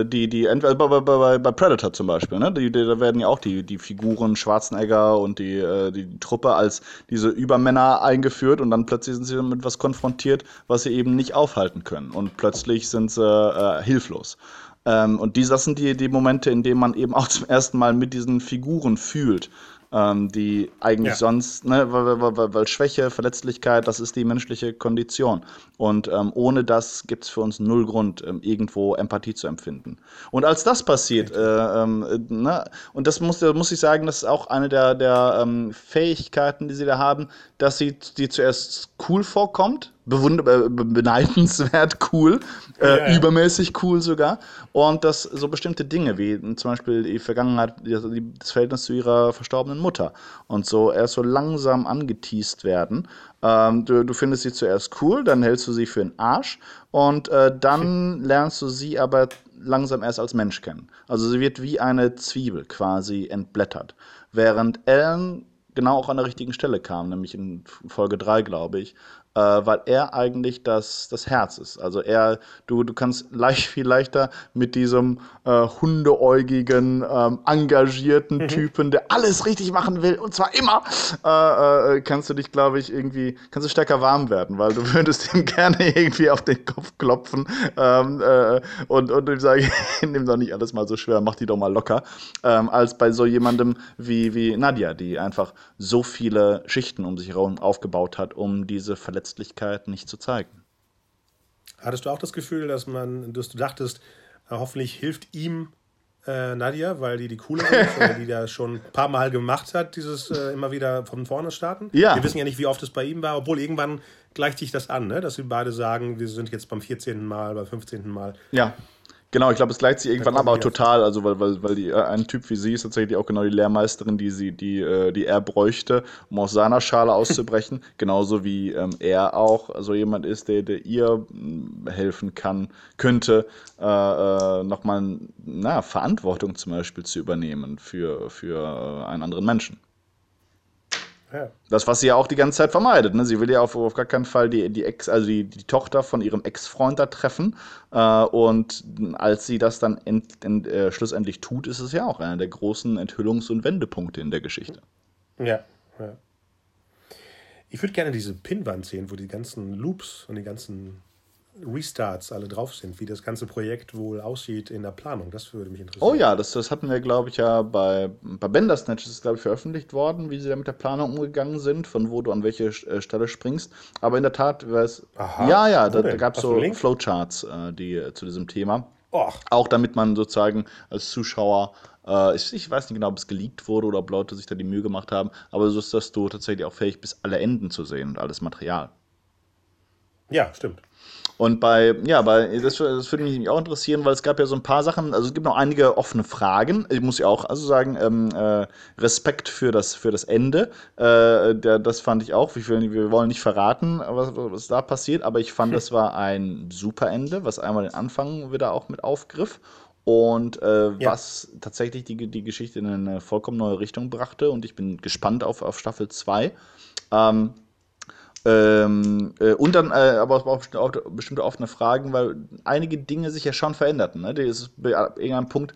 äh, die, die, entweder bei, bei, bei Predator zum Beispiel, ne? Die, die, da werden ja auch die, die Figuren Schwarzenegger und die, äh, die, die Truppe als diese Übermänner eingeführt und dann plötzlich sind sie mit was konfrontiert, was sie eben nicht aufhalten können. Und plötzlich sind sie äh, hilflos. Ähm, und die, das sind die, die Momente, in denen man eben auch zum ersten Mal mit diesen Figuren fühlt ähm, die eigentlich ja. sonst, ne, weil, weil, weil, Schwäche, Verletzlichkeit, das ist die menschliche Kondition. Und ähm, ohne das gibt es für uns null Grund, ähm, irgendwo Empathie zu empfinden. Und als das passiert, äh, ähm, ne, und das muss, muss ich sagen, das ist auch eine der, der ähm, Fähigkeiten, die sie da haben, dass sie die zuerst cool vorkommt, äh, beneidenswert cool, äh, ja. übermäßig cool sogar. Und dass so bestimmte Dinge, wie zum Beispiel die Vergangenheit, das Verhältnis zu ihrer verstorbenen Mutter und so erst so langsam angeteased werden. Ähm, du, du, findest sie zuerst cool, dann hältst du sie für einen Arsch und äh, dann lernst du sie aber langsam erst als Mensch kennen. Also sie wird wie eine Zwiebel quasi entblättert. Während Ellen genau auch an der richtigen Stelle kam, nämlich in Folge 3, glaube ich, äh, weil er eigentlich das, das Herz ist. Also er, du, du kannst leicht, viel leichter mit diesem äh, hundeäugigen, ähm, engagierten mhm. Typen, der alles richtig machen will, und zwar immer, äh, äh, kannst du dich, glaube ich, irgendwie, kannst du stärker warm werden, weil du würdest ihm gerne irgendwie auf den Kopf klopfen ähm, äh, und, und ihm sagen, nimm doch nicht alles mal so schwer, mach die doch mal locker, ähm, als bei so jemandem wie, wie Nadia, die einfach so viele Schichten um sich herum aufgebaut hat, um diese Verletzung Letztlichkeit nicht zu zeigen. Hattest du auch das Gefühl, dass man, dass du dachtest, äh, hoffentlich hilft ihm äh, Nadia, weil die die coole ist, die das schon ein paar Mal gemacht hat, dieses äh, immer wieder von vorne starten. Ja. Wir wissen ja nicht, wie oft es bei ihm war, obwohl irgendwann gleicht sich das an, ne? dass sie beide sagen, wir sind jetzt beim 14. Mal, beim 15. Mal. Ja. Genau, ich glaube, es gleicht sie irgendwann aber total, also weil, weil, weil die, äh, ein Typ wie sie ist tatsächlich auch genau die Lehrmeisterin, die sie, die, äh, die er bräuchte, um aus seiner Schale auszubrechen. Genauso wie ähm, er auch so jemand ist, der, der ihr helfen kann, könnte, äh, äh, nochmal na, Verantwortung zum Beispiel zu übernehmen für, für äh, einen anderen Menschen. Das, was sie ja auch die ganze Zeit vermeidet. Ne? Sie will ja auf, auf gar keinen Fall die, die Ex, also die, die Tochter von ihrem Ex-Freund da treffen. Äh, und als sie das dann ent, ent, äh, schlussendlich tut, ist es ja auch einer der großen Enthüllungs- und Wendepunkte in der Geschichte. Ja, ja. Ich würde gerne diese Pinwand sehen, wo die ganzen Loops und die ganzen Restarts alle drauf sind, wie das ganze Projekt wohl aussieht in der Planung. Das würde mich interessieren. Oh ja, das, das hatten wir, glaube ich, ja bei, bei Bandersnatch ist glaube ich, veröffentlicht worden, wie sie da mit der Planung umgegangen sind, von wo du an welche äh, Stelle springst. Aber in der Tat wäre es. Ja, ja, da, da gab es so Flowcharts, äh, die äh, zu diesem Thema. Och. Auch damit man sozusagen als Zuschauer äh, ich, weiß nicht genau, ob es geleakt wurde oder ob Leute sich da die Mühe gemacht haben, aber so ist, dass du tatsächlich auch fähig bist, alle Enden zu sehen und alles Material. Ja, stimmt. Und bei, ja, bei, das, das würde mich auch interessieren, weil es gab ja so ein paar Sachen, also es gibt noch einige offene Fragen. Ich muss ja auch also sagen, ähm, äh, Respekt für das, für das Ende. Äh, der, das fand ich auch. Wir, wir wollen nicht verraten, was, was da passiert, aber ich fand, das war ein super Ende, was einmal den Anfang wieder auch mit aufgriff und äh, ja. was tatsächlich die, die Geschichte in eine vollkommen neue Richtung brachte. Und ich bin gespannt auf, auf Staffel 2. Ähm, ähm, äh, und dann äh, aber auch auch bestimmte offene Fragen, weil einige Dinge sich ja schon veränderten. Ne? Das ab irgendeinem Punkt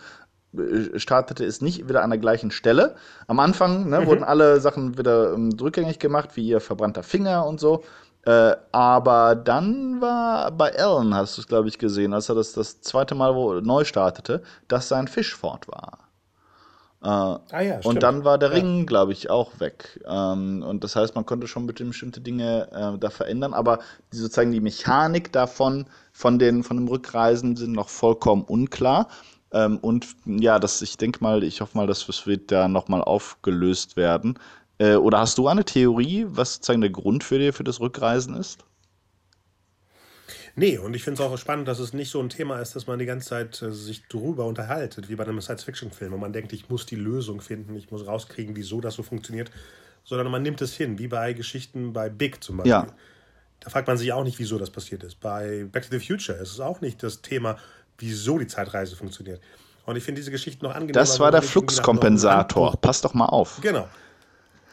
äh, startete es nicht wieder an der gleichen Stelle. Am Anfang ne, mhm. wurden alle Sachen wieder ähm, rückgängig gemacht, wie ihr verbrannter Finger und so. Äh, aber dann war bei Ellen, hast du es, glaube ich, gesehen, als er das, das zweite Mal wo, neu startete, dass sein Fisch fort war. Äh, ah ja, und stimmt. dann war der Ring, ja. glaube ich, auch weg. Ähm, und das heißt, man konnte schon bestimmte Dinge äh, da verändern, aber die, sozusagen die Mechanik davon, von, den, von dem Rückreisen, sind noch vollkommen unklar. Ähm, und ja, das, ich denke mal, ich hoffe mal, dass das wird da nochmal aufgelöst werden. Äh, oder hast du eine Theorie, was sozusagen der Grund für dir für das Rückreisen ist? Nee, und ich finde es auch spannend, dass es nicht so ein Thema ist, dass man die ganze Zeit äh, sich darüber unterhaltet, wie bei einem Science-Fiction-Film, und man denkt, ich muss die Lösung finden, ich muss rauskriegen, wieso das so funktioniert, sondern man nimmt es hin, wie bei Geschichten bei Big zum Beispiel. Ja. Da fragt man sich auch nicht, wieso das passiert ist. Bei Back to the Future ist es auch nicht das Thema, wieso die Zeitreise funktioniert. Und ich finde diese Geschichten noch angenehm. Das war der Fluxkompensator. Pass doch mal auf. Genau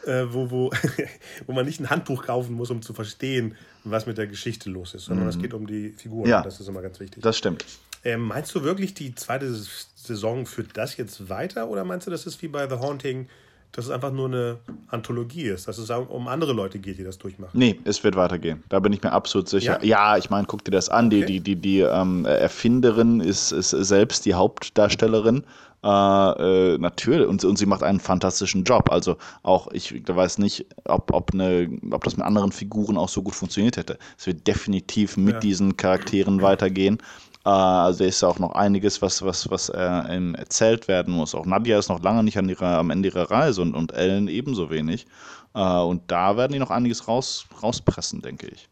äh, wo, wo, wo man nicht ein Handbuch kaufen muss, um zu verstehen, was mit der Geschichte los ist, sondern mhm. es geht um die Figuren. Ja, das ist immer ganz wichtig. Das stimmt. Ähm, meinst du wirklich, die zweite Saison führt das jetzt weiter oder meinst du, das ist wie bei The Haunting, dass es einfach nur eine Anthologie ist, dass es um andere Leute geht, die das durchmachen? Nee, es wird weitergehen. Da bin ich mir absolut sicher. Ja, ja ich meine, guck dir das an. Okay. Die, die, die, die ähm, Erfinderin ist, ist selbst die Hauptdarstellerin. Äh, äh, natürlich, und, und sie macht einen fantastischen Job. Also auch, ich weiß nicht, ob, ob, eine, ob das mit anderen Figuren auch so gut funktioniert hätte. Es wird definitiv mit ja. diesen Charakteren weitergehen. Äh, also ist auch noch einiges, was, was, was äh, erzählt werden muss. Auch Nadia ist noch lange nicht an ihrer, am Ende ihrer Reise und, und Ellen ebenso wenig. Äh, und da werden die noch einiges raus, rauspressen, denke ich.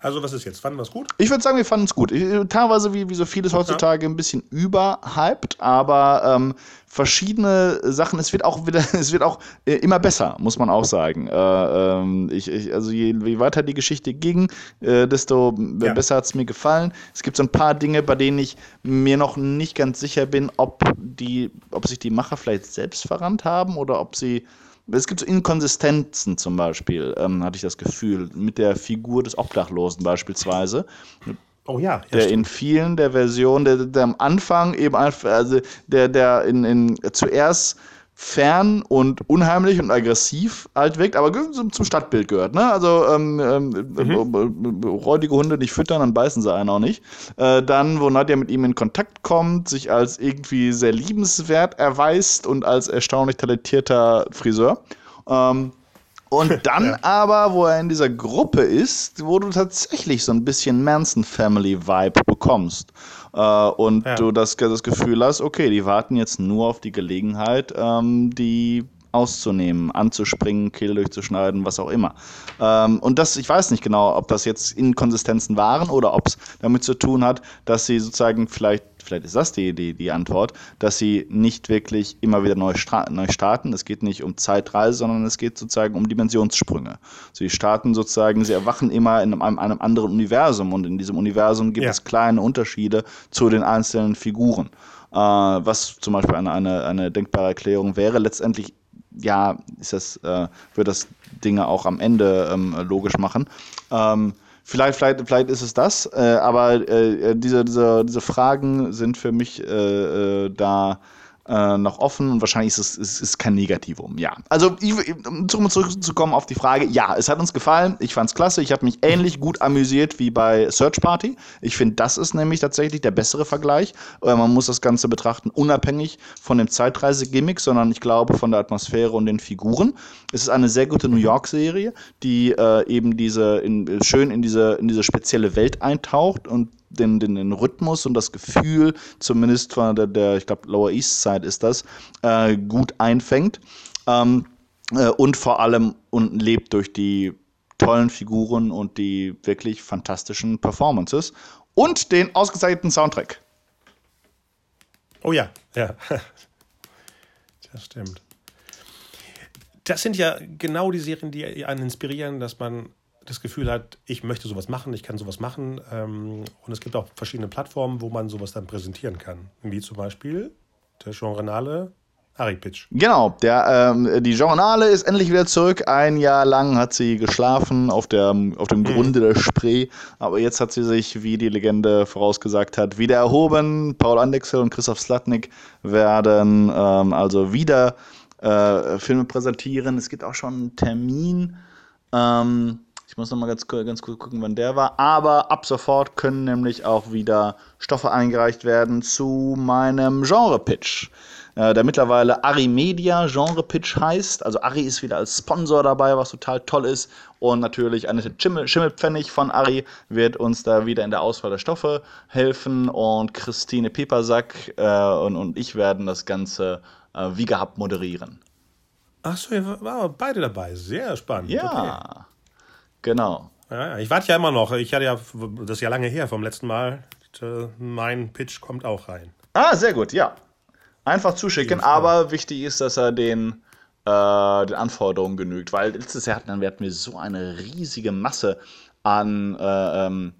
Also, was ist jetzt? Fanden wir es gut? Ich würde sagen, wir fanden es gut. Teilweise, wie, wie so vieles heutzutage, ein bisschen überhyped, aber ähm, verschiedene Sachen. Es wird auch wieder, es wird auch äh, immer besser, muss man auch sagen. Äh, ähm, ich, ich, also, je, je, weiter die Geschichte ging, äh, desto ja. besser hat es mir gefallen. Es gibt so ein paar Dinge, bei denen ich mir noch nicht ganz sicher bin, ob, die, ob sich die Macher vielleicht selbst verrannt haben oder ob sie es gibt so Inkonsistenzen zum Beispiel, ähm, hatte ich das Gefühl, mit der Figur des Obdachlosen beispielsweise. Oh ja, der stimmt. in vielen der Versionen, der, der, am Anfang eben einfach, also der, der in, in zuerst fern und unheimlich und aggressiv alt wirkt, aber zum Stadtbild gehört. Ne? Also ähm, ähm, mhm. räudige Hunde nicht füttern, dann beißen sie einen auch nicht. Äh, dann, wo Nadja mit ihm in Kontakt kommt, sich als irgendwie sehr liebenswert erweist und als erstaunlich talentierter Friseur. Ähm, und dann ja. aber, wo er in dieser Gruppe ist, wo du tatsächlich so ein bisschen Manson Family Vibe bekommst. Äh, und ja. du das, das Gefühl hast, okay, die warten jetzt nur auf die Gelegenheit, ähm, die auszunehmen, anzuspringen, Kehle durchzuschneiden, was auch immer. Ähm, und das, ich weiß nicht genau, ob das jetzt Inkonsistenzen waren oder ob es damit zu tun hat, dass sie sozusagen vielleicht vielleicht ist das die, die, die Antwort, dass sie nicht wirklich immer wieder neu, neu starten. Es geht nicht um Zeitreise, sondern es geht sozusagen um Dimensionssprünge. Sie starten sozusagen, sie erwachen immer in einem, einem anderen Universum und in diesem Universum gibt ja. es kleine Unterschiede zu den einzelnen Figuren. Äh, was zum Beispiel eine, eine, eine denkbare Erklärung wäre. Letztendlich ja, ist das, äh, wird das Dinge auch am Ende ähm, logisch machen. Ähm, Vielleicht, vielleicht, vielleicht ist es das, äh, aber äh, diese, diese, diese Fragen sind für mich äh, äh da äh, noch offen und wahrscheinlich ist es, es ist kein Negativum. Ja, also um zurückzukommen auf die Frage, ja, es hat uns gefallen, ich fand es klasse, ich habe mich ähnlich gut amüsiert wie bei Search Party. Ich finde, das ist nämlich tatsächlich der bessere Vergleich. Äh, man muss das Ganze betrachten, unabhängig von dem Zeitreise-Gimmick, sondern ich glaube von der Atmosphäre und den Figuren. Es ist eine sehr gute New York-Serie, die äh, eben diese in, schön in diese, in diese spezielle Welt eintaucht und den, den, den Rhythmus und das Gefühl, zumindest von der, der ich glaube, Lower East Side ist das, äh, gut einfängt. Ähm, äh, und vor allem und lebt durch die tollen Figuren und die wirklich fantastischen Performances und den ausgezeichneten Soundtrack. Oh ja, ja. Das stimmt. Das sind ja genau die Serien, die einen inspirieren, dass man das Gefühl hat, ich möchte sowas machen, ich kann sowas machen. Ähm, und es gibt auch verschiedene Plattformen, wo man sowas dann präsentieren kann. Wie zum Beispiel der Genrenale Pitch. Genau, der, ähm, die Journale ist endlich wieder zurück. Ein Jahr lang hat sie geschlafen auf, der, auf dem mhm. Grunde der Spree. Aber jetzt hat sie sich, wie die Legende vorausgesagt hat, wieder erhoben. Paul Andexel und Christoph Slatnik werden ähm, also wieder äh, Filme präsentieren. Es gibt auch schon einen Termin. Ähm, Ich muss noch mal ganz, ganz kurz gucken, wann der war. Aber ab sofort können nämlich auch wieder Stoffe eingereicht werden zu meinem Genre-Pitch äh, der mittlerweile Arimedia Genre Pitch heißt. Also Ari ist wieder als Sponsor dabei, was total toll ist. Und natürlich Annette Schimmel, Schimmelpfennig von Ari wird uns da wieder in der Auswahl der Stoffe helfen. Und Christine Pepersack äh, und, und ich werden das Ganze äh, wie gehabt moderieren. Achso, ihr waren beide dabei. Sehr spannend. Ja, okay. Genau. Ja, ich warte ja immer noch. Ich hatte ja, das ist ja lange her vom letzten Mal. Mein Pitch kommt auch rein. Ah, sehr gut, ja. Einfach zuschicken, aber wichtig ist, dass er den, äh, den Anforderungen genügt, weil letztes Jahr hatten wir so eine riesige Masse an, äh, ähm,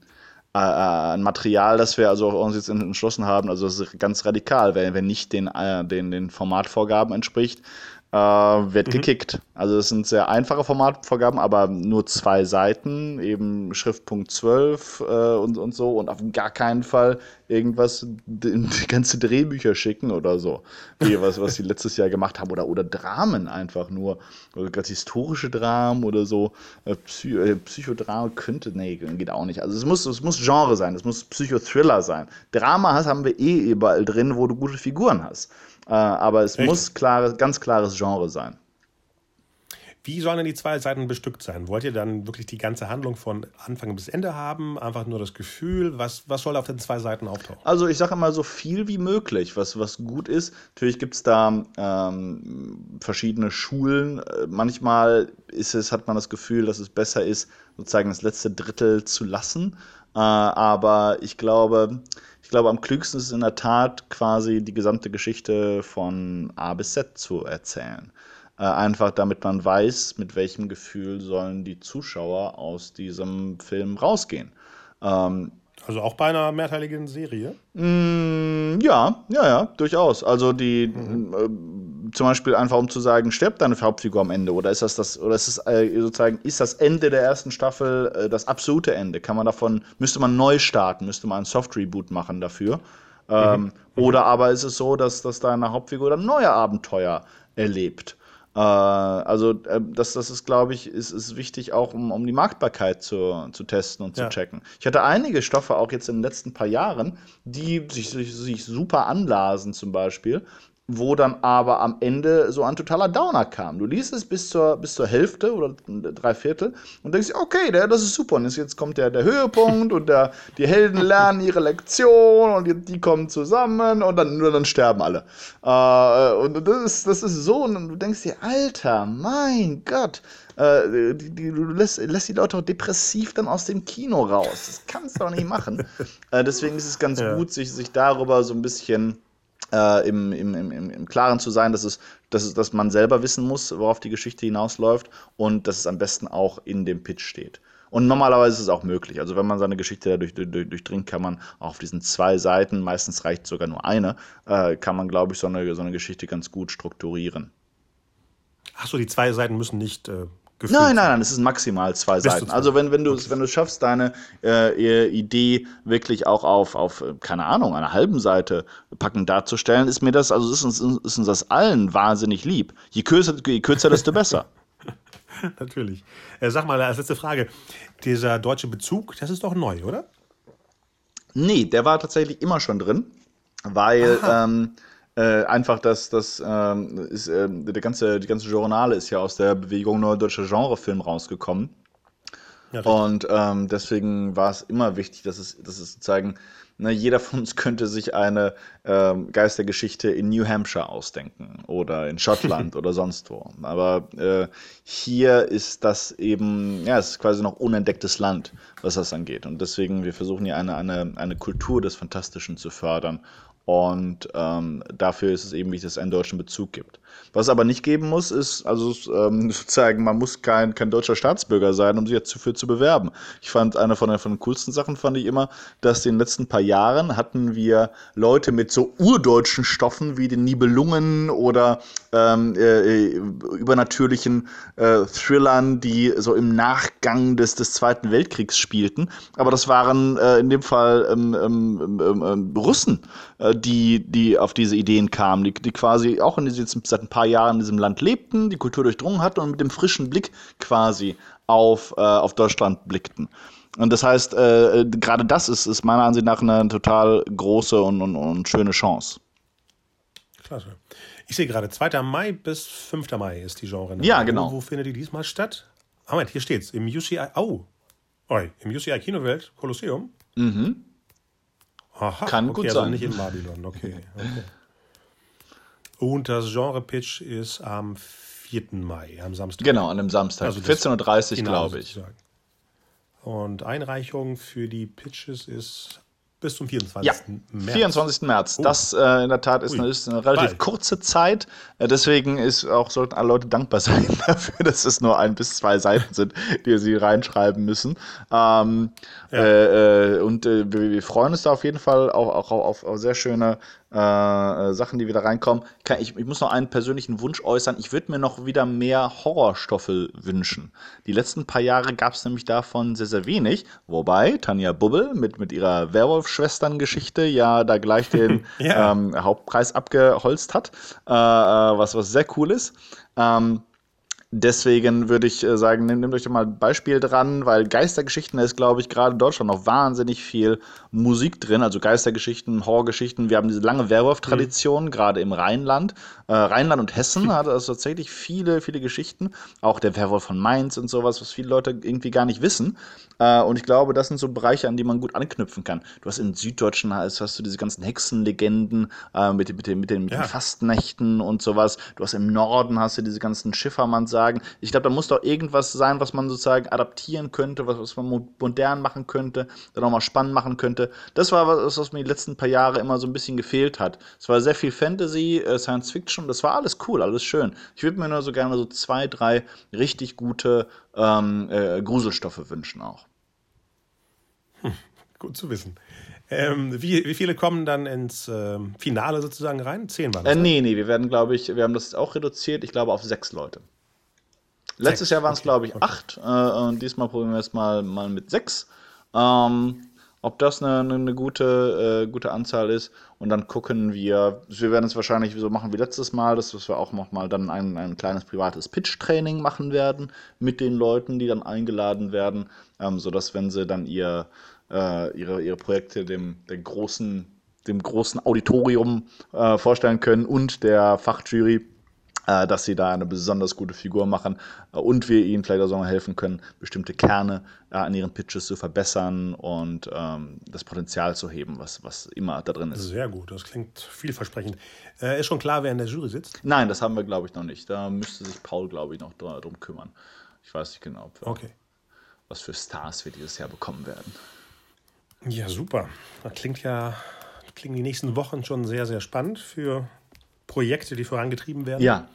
äh, an Material, dass wir also uns jetzt entschlossen haben, also das ist ganz radikal, wenn, wenn nicht den, äh, den, den Formatvorgaben entspricht, äh, wird mhm. gekickt. Also es sind sehr einfache Formatvorgaben, aber nur zwei Seiten, eben Schriftpunkt 12 äh, und, und so und auf gar keinen Fall irgendwas, die, die ganze Drehbücher schicken oder so, wie was, was sie letztes Jahr gemacht haben oder, oder Dramen einfach nur, oder ganz historische Dramen oder so, äh, Psy äh, Psychodrama könnte, nee, geht auch nicht. Also es muss, es muss Genre sein, es muss Psychothriller sein. Drama hast, haben wir eh überall drin, wo du gute Figuren hast. Äh, aber es Echt? muss klare, ganz klares Genre sein. Wie sollen denn die zwei Seiten bestückt sein? Wollt ihr dann wirklich die ganze Handlung von Anfang bis Ende haben? Einfach nur das Gefühl? Was, was soll auf den zwei Seiten auftauchen? Also ich sage immer so viel wie möglich, was, was gut ist. Natürlich gibt es da ähm, verschiedene Schulen. Äh, manchmal ist es, hat man das Gefühl, dass es besser ist, sozusagen das letzte Drittel zu lassen. Äh, aber ich glaube, ich glaube, am klügsten ist es in der Tat quasi die gesamte Geschichte von A bis Z zu erzählen. Äh, einfach damit man weiß, mit welchem Gefühl sollen die Zuschauer aus diesem Film rausgehen. Ähm, also auch bei einer mehrteiligen Serie? Mm, ja, ja, ja, durchaus. Also die mhm. äh, zum Beispiel einfach um zu sagen, stirbt deine Hauptfigur am Ende oder ist das das oder ist es äh, sozusagen ist das Ende der ersten Staffel äh, das absolute Ende? Kann man davon müsste man neu starten, müsste man ein Soft Reboot machen dafür? Ähm, mhm. Oder aber ist es so, dass, dass deine Hauptfigur dann neue Abenteuer erlebt? Äh, also äh, das, das ist, glaube ich, ist, ist wichtig auch, um, um die Marktbarkeit zu, zu testen und zu ja. checken. Ich hatte einige Stoffe auch jetzt in den letzten paar Jahren, die sich, sich, sich super anlasen zum Beispiel, wo dann aber am Ende so ein totaler Downer kam. Du liest es bis zur, bis zur Hälfte oder drei Viertel und denkst, okay, der, das ist super. Und jetzt kommt der, der Höhepunkt und der, die Helden lernen ihre Lektion und die, die kommen zusammen und dann, nur dann sterben alle. Äh, und das ist, das ist so, und du denkst dir, Alter, mein Gott, äh, die, die, du lässt, lässt die Leute auch depressiv dann aus dem Kino raus. Das kannst du doch nicht machen. äh, deswegen ist es ganz ja. gut, sich, sich darüber so ein bisschen äh, im, im, im, im Klaren zu sein, dass, es, dass, es, dass man selber wissen muss, worauf die Geschichte hinausläuft und dass es am besten auch in dem Pitch steht. Und normalerweise ist es auch möglich. Also wenn man seine Geschichte dadurch durch, durchdringt, kann man auch auf diesen zwei Seiten, meistens reicht sogar nur eine, äh, kann man, glaube ich, so eine, so eine Geschichte ganz gut strukturieren. Achso, die zwei Seiten müssen nicht äh, Gefühl nein, nein, nein, es sind maximal zwei Seiten. Also wenn, wenn du okay. wenn du schaffst, deine äh, Idee wirklich auch auf, auf, keine Ahnung, einer halben Seite packend darzustellen, ist mir das, also ist uns, ist uns das allen wahnsinnig lieb. Je kürzer, je kürzer desto besser. Natürlich. Äh, sag mal als letzte Frage, dieser deutsche Bezug, das ist doch neu, oder? Nee, der war tatsächlich immer schon drin, weil ähm, äh, einfach, dass das ähm, ist, äh, der ganze, die ganze Journale ist ja aus der Bewegung Neue Deutsche Genrefilm rausgekommen. Ja, und ähm, deswegen war es immer wichtig, dass es, dass es sozusagen, ne, jeder von uns könnte sich eine ähm, Geistergeschichte in New Hampshire ausdenken oder in Schottland oder sonst wo. Aber äh, hier ist das eben, ja, es ist quasi noch unentdecktes Land, was das angeht. Und deswegen, wir versuchen hier eine, eine, eine Kultur des Fantastischen zu fördern und ähm, dafür ist es eben wichtig, dass es einen deutschen Bezug gibt. Was es aber nicht geben muss, ist, also ähm, sozusagen, man muss kein, kein deutscher Staatsbürger sein, um sich dafür zu bewerben. Ich fand, eine von den, von den coolsten Sachen fand ich immer, dass in den letzten paar Jahren hatten wir Leute mit so urdeutschen Stoffen wie den Nibelungen oder ähm, äh, übernatürlichen äh, Thrillern, die so im Nachgang des, des Zweiten Weltkriegs spielten. Aber das waren äh, in dem Fall ähm, ähm, ähm, ähm Russen, äh, die, die auf diese Ideen kamen, die, die quasi auch in diese, seit ein paar Jahren in diesem Land lebten, die Kultur durchdrungen hatten und mit dem frischen Blick quasi auf, äh, auf Deutschland blickten. Und das heißt, äh, gerade das ist, ist meiner Ansicht nach eine total große und, und, und schöne Chance. Klasse. Ich sehe gerade, 2. Mai bis 5. Mai ist die Genre. Ja, genau. Wo, wo findet die diesmal statt? Ah, Moment, hier steht's. Im UCI. Oh. Oi, im UCI Kinowelt Kolosseum. Mhm. Aha, Kann okay, gut also sein. nicht in Babylon, okay. okay. Und das Genre-Pitch ist am 4. Mai, am Samstag. Genau, an einem Samstag. Also das 14.30 Uhr, Finale glaube ich. sozusagen. Und Einreichung für die Pitches ist bis zum 24. Ja, März. 24. März. Das äh, in der Tat ist, eine, ist eine relativ Bald. kurze Zeit. Äh, deswegen ist auch, sollten alle Leute dankbar sein dafür, dass es nur ein bis zwei Seiten sind, die sie reinschreiben müssen. Ähm, äh, äh, und äh, wir, wir freuen uns da auf jeden Fall auch, auch auf, auf sehr schöne äh, äh, Sachen, die wieder reinkommen. Ich, ich muss noch einen persönlichen Wunsch äußern. Ich würde mir noch wieder mehr Horrorstoffe wünschen. Die letzten paar Jahre gab es nämlich davon sehr, sehr wenig. Wobei Tanja Bubbel mit, mit ihrer Werwolf-Schwestern-Geschichte ja da gleich den Ja. ähm, Hauptpreis abgeholzt hat, äh, äh, was, was sehr cool ist. Ähm, Deswegen würde ich äh, sagen, nehmt, nehmt euch doch mal ein Beispiel dran, weil Geistergeschichten ist, glaube ich, gerade in Deutschland noch wahnsinnig viel Musik drin. Also Geistergeschichten, Horrorgeschichten. Wir haben diese lange Werwolf-Tradition, gerade im Rheinland. Äh, Rheinland und Hessen hat also tatsächlich viele, viele Geschichten. Auch der Werwolf von Mainz und sowas, was viele Leute irgendwie gar nicht wissen. Äh, und ich glaube, das sind so Bereiche, an die man gut anknüpfen kann. Du hast im Süddeutschen hast, hast du diese ganzen Hexenlegenden äh, mit, mit, den- mit, den, Ja. Fastnächten und sowas. Du hast im Norden hast du diese ganzen Schiffermannssagen. Ich glaube, da muss doch irgendwas sein, was man sozusagen adaptieren könnte, was, was man mo- modern machen könnte, dann auch mal spannend machen könnte. Das war was, was mir die letzten paar Jahre immer so ein bisschen gefehlt hat. Es war sehr viel Fantasy, äh, Science Fiction, das war alles cool, alles schön. Ich würde mir nur so gerne so zwei, drei richtig gute ähm, äh, Gruselstoffe wünschen auch. Gut zu wissen. Ähm, wie, wie viele kommen dann ins ähm, Finale sozusagen rein? Zehn waren Äh, das, ne? nee, nee, wir werden, glaube ich, wir haben das auch reduziert, ich glaube, auf sechs Leute. Letztes Sechs, Jahr waren es, okay, glaube ich, acht. Äh, und diesmal probieren wir es mal, mal mit sechs. Ähm, ob das eine, eine, gute, äh, gute Anzahl ist. Und dann gucken wir, wir werden es wahrscheinlich so machen wie letztes Mal, dass wir auch noch mal dann ein, ein kleines privates Pitch-Training machen werden mit den Leuten, die dann eingeladen werden, ähm, sodass, wenn sie dann ihr, äh, ihre, ihre Projekte dem, der großen, dem großen Auditorium äh, vorstellen können und der Fachjury, dass sie da eine besonders gute Figur machen äh, und wir ihnen vielleicht auch helfen können, bestimmte Kerne äh, an ihren Pitches zu verbessern und ähm, das Potenzial zu heben, was, was immer da drin ist. Sehr gut, das klingt vielversprechend. Äh, ist schon klar, wer in der Jury sitzt? Nein, das haben wir, glaube ich, noch nicht. Da müsste sich Paul, glaube ich, noch drum kümmern. Ich weiß nicht genau, wir- Okay. was für Stars wir dieses Jahr bekommen werden. Ja, super. Das klingt ja, klingen die nächsten Wochen schon sehr, sehr spannend für Projekte, die vorangetrieben werden. Ja.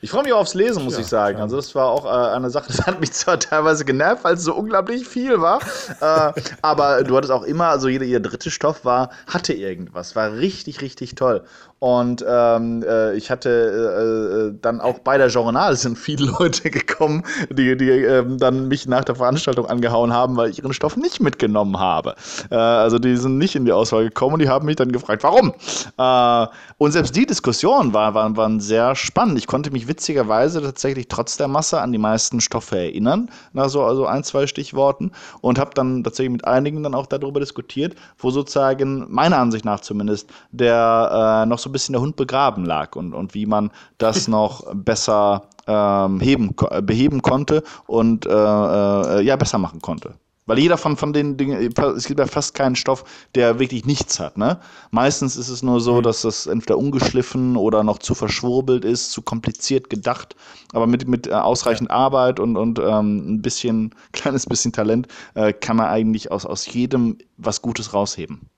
Ich freue mich auch aufs Lesen, muss Ja, ich sagen. klar. Also das war auch äh, eine Sache, das hat mich zwar teilweise genervt, weil es so unglaublich viel war. äh, aber du hattest auch immer, also jeder, ihr dritte Stoff war, hatte irgendwas, war richtig, richtig toll. Und ähm, äh, ich hatte äh, äh, dann auch bei der Journal sind viele Leute gekommen, die, die ähm, dann mich nach der Veranstaltung angehauen haben, weil ich ihren Stoff nicht mitgenommen habe. Äh, also die sind nicht in die Auswahl gekommen und die haben mich dann gefragt, warum? Äh, und selbst die Diskussion war, waren, waren sehr spannend. Ich konnte mich witzigerweise tatsächlich trotz der Masse an die meisten Stoffe erinnern, nach so also ein, zwei Stichworten und habe dann tatsächlich mit einigen dann auch darüber diskutiert, wo sozusagen meiner Ansicht nach zumindest der äh, noch so ein bisschen der Hund begraben lag und, und wie man das noch besser ähm, heben, äh, beheben konnte und äh, äh, ja besser machen konnte. Weil jeder von, von den Dingen, es gibt ja fast keinen Stoff, der wirklich nichts hat. Ne? Meistens ist es nur so, dass das entweder ungeschliffen oder noch zu verschwurbelt ist, zu kompliziert gedacht. Aber mit, mit äh, ausreichend Arbeit und, und ähm, ein bisschen, kleines bisschen Talent äh, kann man eigentlich aus, aus jedem was Gutes rausheben.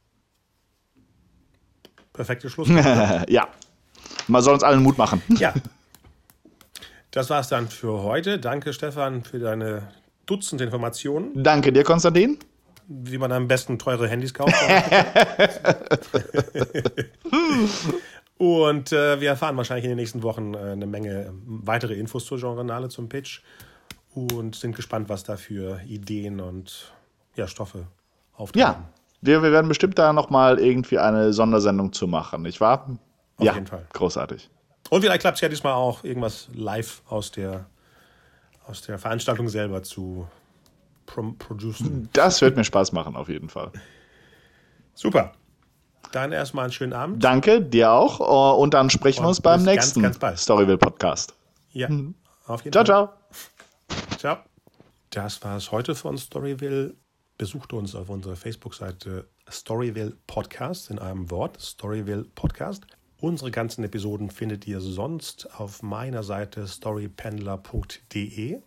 Perfekte Schluss. ja. Man soll uns allen Mut machen. ja. Das war's dann für heute. Danke, Stefan, für deine Dutzend Informationen, Danke dir, Konstantin. wie man am besten teure Handys kauft. Und äh, wir erfahren wahrscheinlich in den nächsten Wochen äh, eine Menge ähm, weitere Infos zur Genrenale, zum Pitch und sind gespannt, was da für Ideen und ja, Stoffe auftauchen. Ja. Wir, wir werden bestimmt da nochmal irgendwie eine Sondersendung zu machen, nicht wahr? Auf ja, jeden Fall. großartig. Und vielleicht klappt es ja diesmal auch irgendwas live aus der aus der Veranstaltung selber zu producen. Das wird mir Spaß machen, auf jeden Fall. Super. Dann erstmal einen schönen Abend. Danke, dir auch. Äh, und dann sprechen wir uns beim nächsten ganz, ganz Storyville Podcast. Ja, mhm. auf jeden ciao, Fall. Ciao, ciao. Das war es heute von Storyville. Besucht uns auf unserer Facebook-Seite Storyville Podcast in einem Wort, Storyville Podcast. Unsere ganzen Episoden findet ihr sonst auf meiner Seite storypendler.de,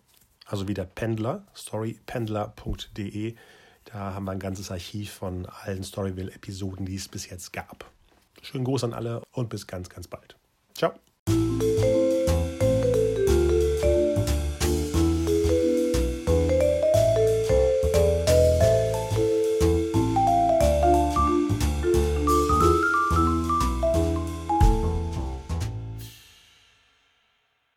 also wieder Pendler, storypendler.de. Da haben wir ein ganzes Archiv von allen Storyville-Episoden, die es bis jetzt gab. Schönen Gruß an alle und bis ganz, ganz bald. Ciao.